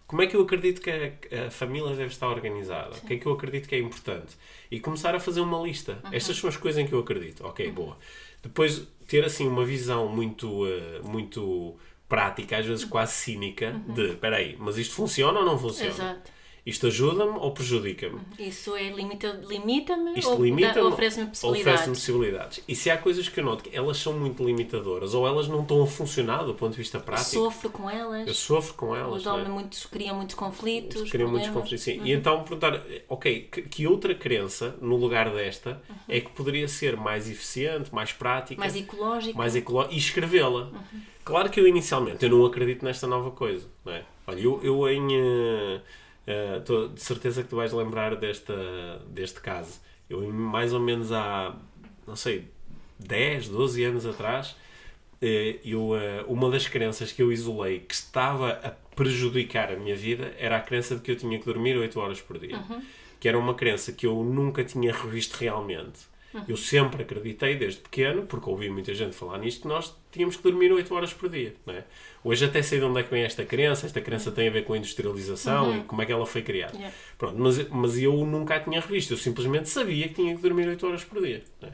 Como é que eu acredito que a, a família deve estar organizada? O que é que eu acredito que é importante? E começar a fazer uma lista. Uhum. Estas são as coisas em que eu acredito. Ok, boa. Depois ter assim uma visão muito, eh, muito prática, às vezes Uhum. quase cínica, de espera aí, mas isto funciona ou não funciona? Exato. Isto ajuda-me ou prejudica-me? Isso é limita- limita-me Isto ou, limita dá- oferece-me possibilidades? Oferece-me possibilidades. E se há coisas que eu noto que elas são muito limitadoras ou elas não estão a funcionar do ponto de vista prático, Sofro com elas. eu sofro com Ou elas. não é? muitos, criam muitos conflitos. Criam muitos conflitos. Sim. E então perguntar, ok, que, que outra crença no lugar desta é que poderia ser mais eficiente, mais prática, Mais ecológico. mais ecológica e escrevê-la. Claro que eu inicialmente eu não acredito nesta nova coisa. Não é? Olha, eu, eu em. eh, eh, tô de certeza que tu vais lembrar desta, deste caso. Eu, mais ou menos há, não sei, 10, 12 anos atrás, eh, eu, eh, uma das crenças que eu isolei que estava a prejudicar a minha vida era a crença de que eu tinha que dormir 8 horas por dia. Que era uma crença que eu nunca tinha revisto realmente. Eu sempre acreditei desde pequeno, porque ouvi muita gente falar nisto, que nós tínhamos que dormir 8 horas por dia. Não é? Hoje até sei de onde é que vem esta crença. Esta crença tem a ver com a industrialização e como é que ela foi criada. Yeah. Pronto, mas, mas eu nunca a tinha revisto. Eu simplesmente sabia que tinha que dormir 8 horas por dia. é?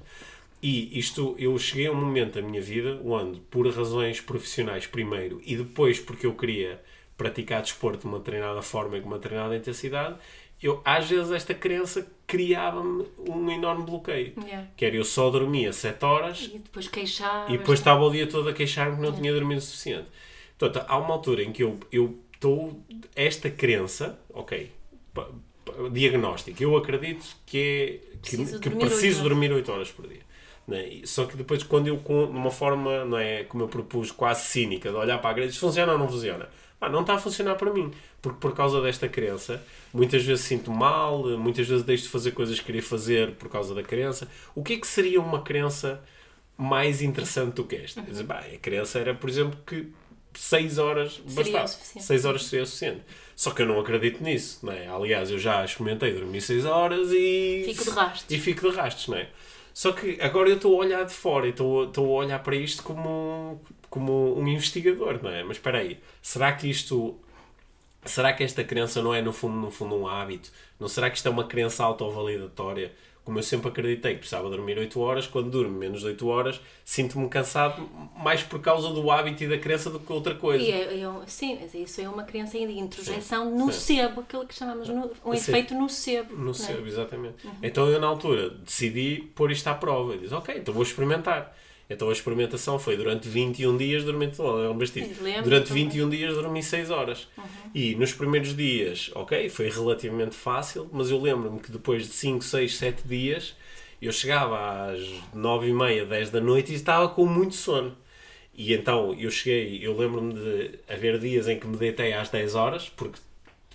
E isto, eu cheguei a um momento da minha vida onde, por razões profissionais primeiro e depois porque eu queria praticar desporto de uma determinada forma e com uma determinada intensidade, eu, às vezes esta crença criava-me um enorme bloqueio. Yeah. Que era eu só dormia 7 horas E depois queixar. e depois estava o dia todo a queixar-me que não tinha dormido o suficiente. Portanto, há uma altura em que eu estou. Esta crença, ok, diagnóstico, eu acredito que é. Que, Preciso que dormir preciso oito horas. dormir 8 horas por dia. É? Só que depois, quando eu, com de uma forma, não é, como eu propus, quase cínica, de olhar para a grelha, funciona ou não funciona? Pá, não está a funcionar para mim. Porque por causa desta crença, muitas vezes sinto mal, muitas vezes deixo de fazer coisas que queria fazer por causa da crença. O que é que seria uma crença mais interessante do que esta? Quer dizer, bem, a crença era, por exemplo, que 6 horas bastava. suficiente. 6 horas seria o suficiente. Só que eu não acredito nisso, não é? Aliás, eu já experimentei dormir 6 horas e... Fico de rastos. E fico de rastos, não é? Só que agora eu estou a olhar de fora e estou estou a olhar para isto como, como um investigador, não é? Mas espera aí, será que isto... Será que esta crença não é, no fundo, no fundo, um hábito? Não será que isto é uma crença autovalidatória? Como eu sempre acreditei que precisava dormir 8 horas, quando durmo menos de 8 horas, sinto-me cansado mais por causa do hábito e da crença do que outra coisa. E é, é um- sim, mas isso é uma crença de introjeção no Sim. sebo, aquilo que chamamos no, um Sim. efeito no sebo. No não é? sebo, exatamente. Então eu, na altura, decidi pôr isto à prova. Eu disse, ok, então vou experimentar. Então a experimentação foi durante 21 dias dormi lembro bastante. Lembro Durante também. 21 dias dormi 6 horas. E nos primeiros dias, ok, foi relativamente fácil, mas eu lembro-me que depois de 5, 6, 7 dias, eu chegava às 9 e meia, 10 da noite e estava com muito sono. E então eu cheguei, eu lembro-me de haver dias em que me deitei às 10 horas, porque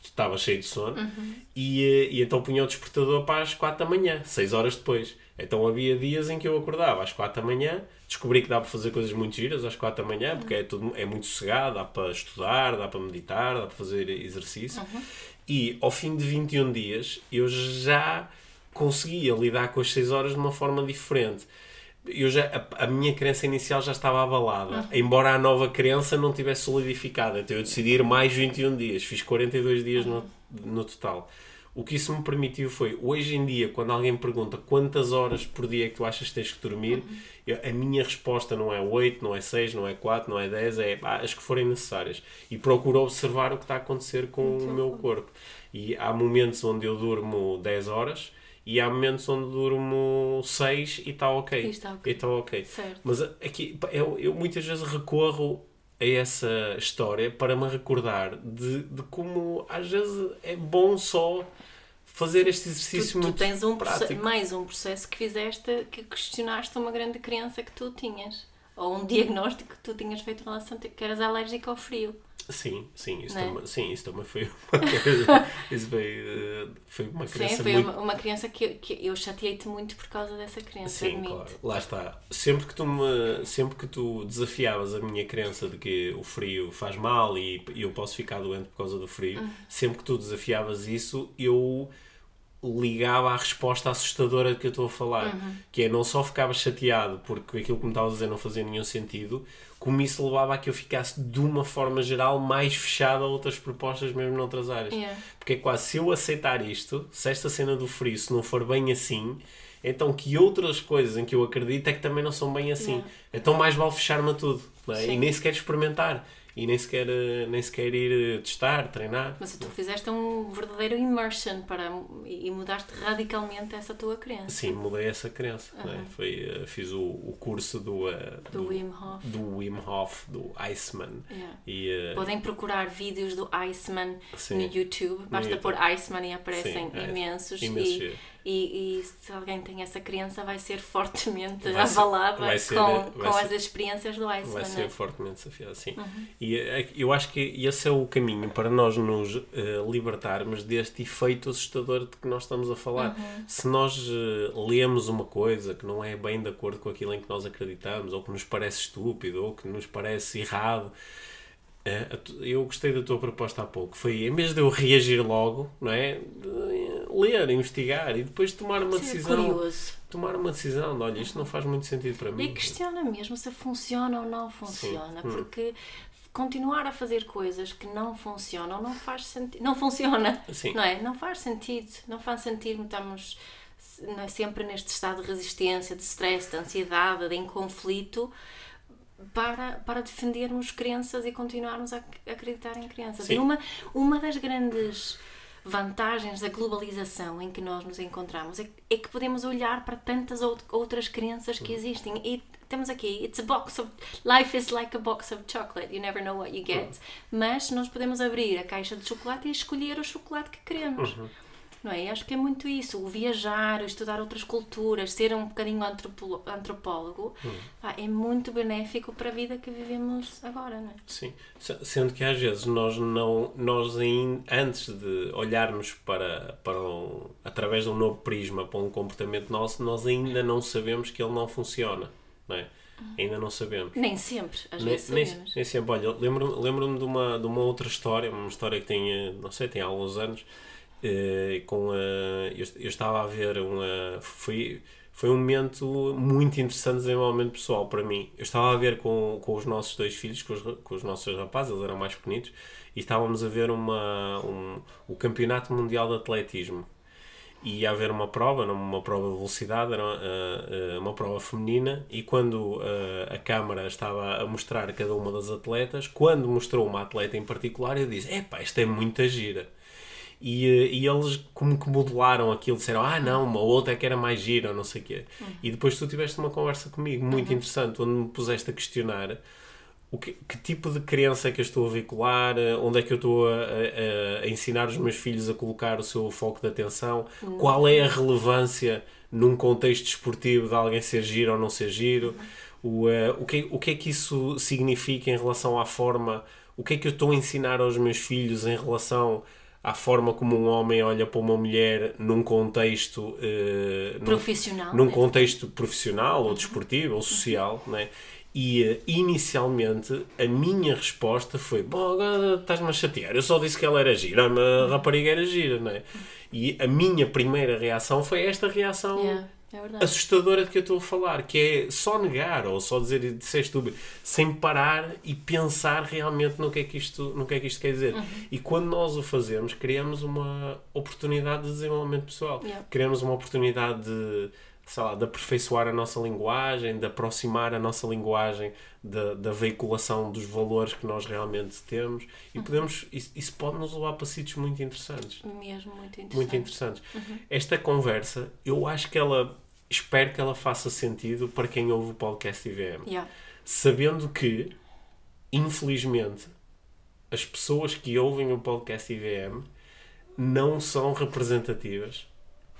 estava cheio de sono, Uhum. e, eh, e então punha o despertador para as 4 da manhã, 6 horas depois. Então havia dias em que eu acordava às 4 da manhã, descobri que dá para fazer coisas muito giras às 4 da manhã, porque é, tudo, é muito sossegado, dá para estudar, dá para meditar, dá para fazer exercício. E ao fim de 21 dias eu já conseguia lidar com as 6 horas de uma forma diferente. Eu já, a, a minha crença inicial já estava abalada, embora a nova crença não tivesse solidificado. Então eu decidi ir mais 21 dias, fiz 42 dias no, no total. O que isso me permitiu foi, hoje em dia, quando alguém me pergunta quantas horas por dia é que tu achas que tens que dormir, eu- a minha resposta não é 8, não é 6, não é 4, não é 10, é pá, as que forem necessárias. E procuro observar o que está a acontecer com o meu corpo. E há momentos onde eu durmo 10 horas e há momentos onde durmo 6 e está ok. E está ok. E está ok. Certo. Mas aqui, pá, eu, eu muitas vezes recorro a essa história para me recordar de, de como às vezes é bom só fazer este exercício Tu, tu muito tens um prático. mais um processo que fizeste que questionaste uma grande crença que tu tinhas. Ou um diagnóstico que tu tinhas feito em relação a que eras alérgico ao frio. Sim, sim, isso, é? também, sim, isso também foi uma (laughs) coisa. isso foi, eh, foi uma Sim, crença foi muito. uma, uma crença que, eu- que eu chateei-te muito por causa dessa crença, Sim, admito. claro. Lá está. Sempre que, tu me, sempre que tu desafiavas a minha crença de que o frio faz mal e eu posso ficar doente por causa do frio, Uhum. sempre que tu desafiavas isso, eu ligava à resposta assustadora que eu estou a falar. Uhum. Que é não só ficava chateado porque aquilo que me estavas a dizer não fazia nenhum sentido, como isso levava a que eu ficasse de uma forma geral mais fechado a outras propostas, mesmo noutras áreas. Yeah. Porque é quase se eu aceitar isto, se esta cena do frio se não for bem assim, então que outras coisas em que eu acredito é que também não são bem assim. Yeah. Então mais vale fechar-me a tudo. é? E nem sequer experimentar. E nem sequer, nem sequer ir eh, testar, treinar. Mas tu fizeste um verdadeiro immersion para, e mudaste radicalmente essa tua crença. Sim, mudei essa crença. não é? Foi, eh, fiz o, o curso do, eh, Do Wim Hof. do Wim Hof, do Iceman. Yeah. E, eh, Podem procurar vídeos do Iceman Sim. no YouTube. Basta YouTube. pôr Iceman e aparecem Sim, é. imensos. Imensos, e. e, e se alguém tem essa crença, vai ser fortemente Vai ser- abalada vai ser- com, com ser- as experiências do Iceman. Vai né? ser fortemente desafiado, sim. Uhum. E eh, eu acho que esse é o caminho para nós nos eh, libertarmos deste efeito assustador de que nós estamos a falar. Uhum. Se nós eh, lemos uma coisa que não é bem de acordo com aquilo em que nós acreditamos, ou que nos parece estúpido, ou que nos parece errado, eu gostei da tua proposta há pouco. Foi, em vez de eu reagir logo, não é? De ler, investigar e depois tomar uma Ser decisão. curioso. Tomar uma decisão de, olha, isto não faz muito sentido para mim. E questiona mesmo se funciona ou não funciona, Sim. Hum. porque continuar a fazer coisas que não funcionam não faz sentido. Não funciona, Sim. não é? Não faz sentido. Não faz sentido estamos é, sempre neste estado de resistência, de stress, de ansiedade, de em conflito para, para defendermos crenças e continuarmos a ac- acreditar em crenças. Sim. E uma, uma das grandes vantagens da globalização em que nós nos encontramos é, é que podemos olhar para tantas out- outras crenças que existem. E temos aqui it's a box of life is like a box of chocolate. You never know what you get. Mas nós podemos abrir a caixa de chocolate e escolher o chocolate que queremos não é? Acho que é muito isso, o viajar, o estudar outras culturas, ser um bocadinho antropólogo, pá, é muito benéfico para a vida que vivemos agora, não é? Sim, Se- sendo que às vezes nós não, nós ain- antes de olharmos para, para um, através de um novo prisma para um comportamento nosso, nós ainda não sabemos que ele não funciona, não é? Ainda não sabemos. Nem sempre, às Nem, vezes nem, nem sempre. Olha, lembro-me lembro de, uma, de uma outra história, uma história que tem, eh, não sei, tem alguns anos, eh, com a, eu, eu estava a ver uma. Foi, foi um momento muito interessante de desenvolvimento pessoal para mim. Eu estava a ver com, com os nossos dois filhos, com os, com os nossos rapazes, eles eram mais pequenitos, e estávamos a ver uma, um, o Campeonato Mundial de Atletismo e ia haver uma prova, uma prova de velocidade, era uh, uh, uma prova feminina, e quando uh, a câmara estava a mostrar cada uma das atletas, quando mostrou uma atleta em particular, eu disse: Epá, esta é muita gira. E, uh, e eles, como que modelaram aquilo, disseram: Ah, não, uma outra é que era mais gira, ou não sei o quê. E depois tu tiveste uma conversa comigo muito interessante, onde me puseste a questionar o que, que tipo de crença é que eu estou a veicular, eh, onde é que eu estou a, a- a ensinar os meus filhos a colocar o seu foco de atenção, qual é a relevância num contexto desportivo de alguém ser giro ou não ser giro, o, eh, o, que, o que é que isso significa em relação à forma, o que é que eu estou a ensinar aos meus filhos em relação à forma como um homem olha para uma mulher num contexto num- Profissional. num né? contexto profissional ou desportivo ou social, né? E eh, inicialmente a minha resposta foi: Bom, agora estás-me a chatear. Eu só disse que ela era gira, a rapariga era gira, né? E a minha primeira reação foi esta reação Yeah, é assustadora de que eu estou a falar, que é só negar ou só dizer é estúpido, sem parar e pensar realmente no que é que isto, no que é que isto quer dizer. Uhum. E quando nós o fazemos, criamos uma oportunidade de desenvolvimento pessoal. Yeah. Criamos uma oportunidade de, sei lá, de aperfeiçoar a nossa linguagem, de aproximar a nossa linguagem da, da veiculação dos valores que nós realmente temos Uhum. e podemos, isso, isso pode nos levar para sítios muito interessantes Mesmo muito interessante. muito interessantes. Uhum. Esta conversa, eu acho que ela, espero que ela faça sentido para quem ouve o podcast IVM. Yeah. Sabendo que, infelizmente, as pessoas que ouvem o podcast IVM não são representativas.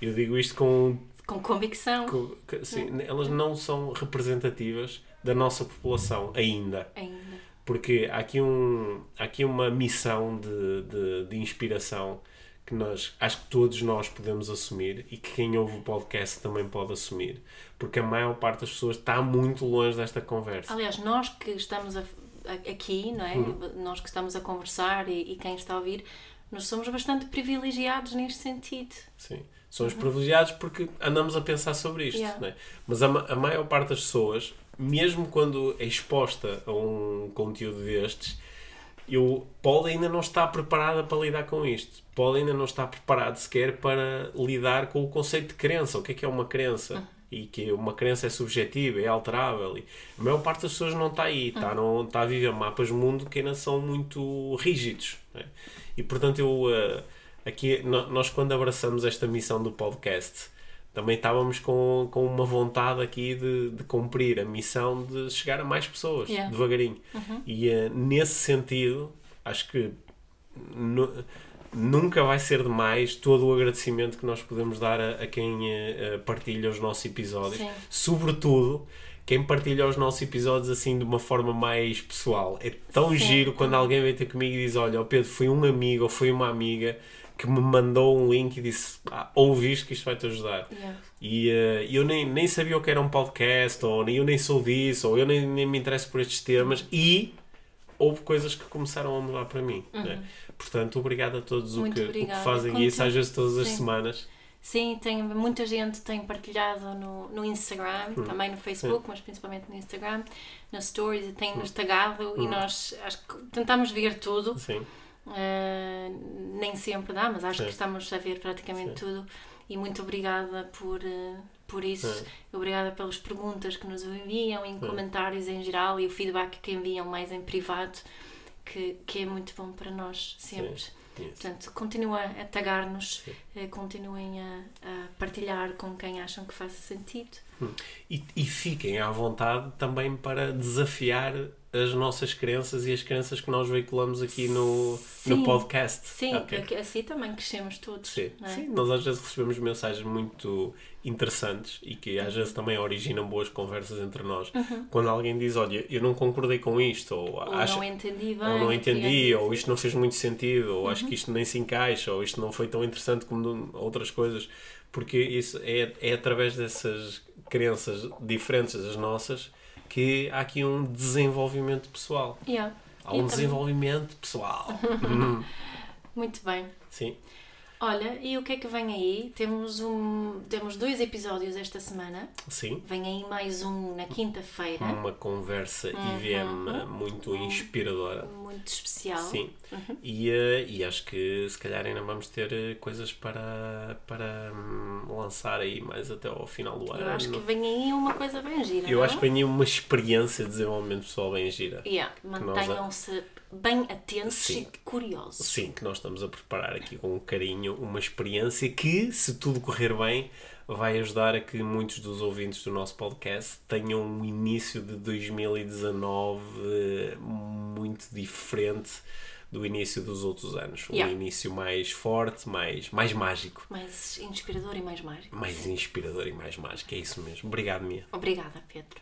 Eu digo isto com Com convicção. com- que- sim, elas não são representativas da nossa população ainda Ainda. porque há aqui, um, há aqui uma missão de, de, de inspiração que nós, acho que todos nós podemos assumir e que quem ouve o podcast também pode assumir, porque a maior parte das pessoas está muito longe desta conversa. Aliás, nós que estamos a- a- aqui, não é? Uhum. Nós que estamos a conversar e, e quem está a ouvir, nós somos bastante privilegiados neste sentido. Sim. Somos privilegiados porque andamos a pensar sobre isto. Yeah. né? Mas a, a maior parte das pessoas, mesmo quando é exposta a um conteúdo destes, eu, pode ainda não estar preparada para lidar com isto. Pode ainda não estar preparado sequer para lidar com o conceito de crença. O que é que é uma crença? E que uma crença é subjetiva, é alterável. E a maior parte das pessoas não está aí. Está, não, está a viver mapas mundo que ainda são muito rígidos. né? E portanto, eu, eh, aqui, nós quando abraçamos esta missão do podcast, também estávamos com, com uma vontade aqui de, de cumprir a missão de chegar a mais pessoas, Yeah. devagarinho. E eh, nesse sentido, acho que nu- nunca vai ser demais todo o agradecimento que nós podemos dar a, a quem eh, partilha os nossos episódios, Sim. sobretudo quem partilha os nossos episódios assim de uma forma mais pessoal. É tão Sim. giro quando alguém vem ter comigo e diz: Olha, ó Pedro, foi um amigo ou foi uma amiga que me mandou um link e disse: ah, Ouve isto que isto vai te ajudar. Yeah. E eh, eu nem, nem sabia o que era um podcast, ou eu nem sou disso, ou eu nem, nem me interesso por estes temas, e houve coisas que começaram a mudar para mim. né? Portanto, obrigado a todos o Uhum. Que, o que fazem isso, às vezes todas as Sim. semanas. Sim, tem, muita gente tem partilhado no, no Instagram, Hum. também no Facebook, mas principalmente no Instagram, nas stories, tem-nos tagado e nós acho que tentamos ver tudo. Sim, Uh, nem sempre dá, mas acho Sim. que estamos a ver praticamente tudo. E muito obrigada por, uh, por isso. Sim. Obrigada pelas perguntas que nos enviam, em comentários em geral e o feedback que enviam mais em privado, que, que é muito bom para nós sempre. isso. Portanto, continua a tagar-nos, eh, continuem a, a partilhar com quem acham que faça sentido. E, e fiquem à vontade também para desafiar as nossas crenças e as crenças que nós veiculamos aqui no, no Sim. podcast. Sim, Ok. porque assim também crescemos todos. Sim. é? Sim, nós às vezes recebemos mensagens muito interessantes e que às vezes também originam boas conversas entre nós. Quando alguém diz, olha, eu não concordei com isto, ou, Ou acha, não entendi bem. ou não entendi, é. ou isto não fez muito sentido, ou acho que isto nem se encaixa, ou isto não foi tão interessante como outras coisas, porque isso é, é através dessas crenças diferentes das nossas que há aqui um desenvolvimento pessoal. Yeah. Há um também- desenvolvimento pessoal. (laughs) Hum, Muito bem. Sim. Olha, e o que é que vem aí? Temos, um, temos dois episódios esta semana. Sim. Vem aí mais um na quinta-feira. Uma conversa IVM muito inspiradora. Muito especial. Sim. E, eh, e acho que se calhar ainda vamos ter eh, coisas para, para hum, lançar aí mais até ao final do ano. Eu acho que vem aí uma coisa bem gira. Eu não? acho que vem aí uma experiência de desenvolvimento pessoal bem gira. Yeah, Mantenham-se bem atentos Sim. e curiosos. Sim, que nós estamos a preparar aqui com carinho uma experiência que, se tudo correr bem, vai ajudar a que muitos dos ouvintes do nosso podcast tenham um início de 2019 eh, muito diferente do início dos outros anos. Um Yeah. início mais forte, mais, mais mágico, Mais inspirador e mais mágico. mais inspirador e mais mágico. É isso mesmo. Obrigado, Mia. Obrigada, Pedro.